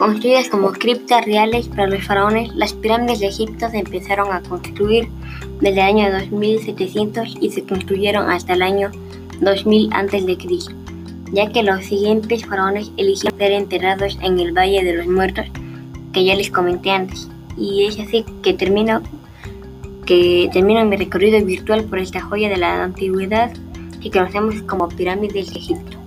Construidas como criptas reales para los faraones, las pirámides de Egipto se empezaron a construir desde el año 2700 y se construyeron hasta el año 2000 a.C., ya que los siguientes faraones eligieron ser enterrados en el Valle de los Muertos, que ya les comenté antes. Y es así que termino, que termino mi recorrido virtual por esta joya de la antigüedad que conocemos como pirámides de Egipto.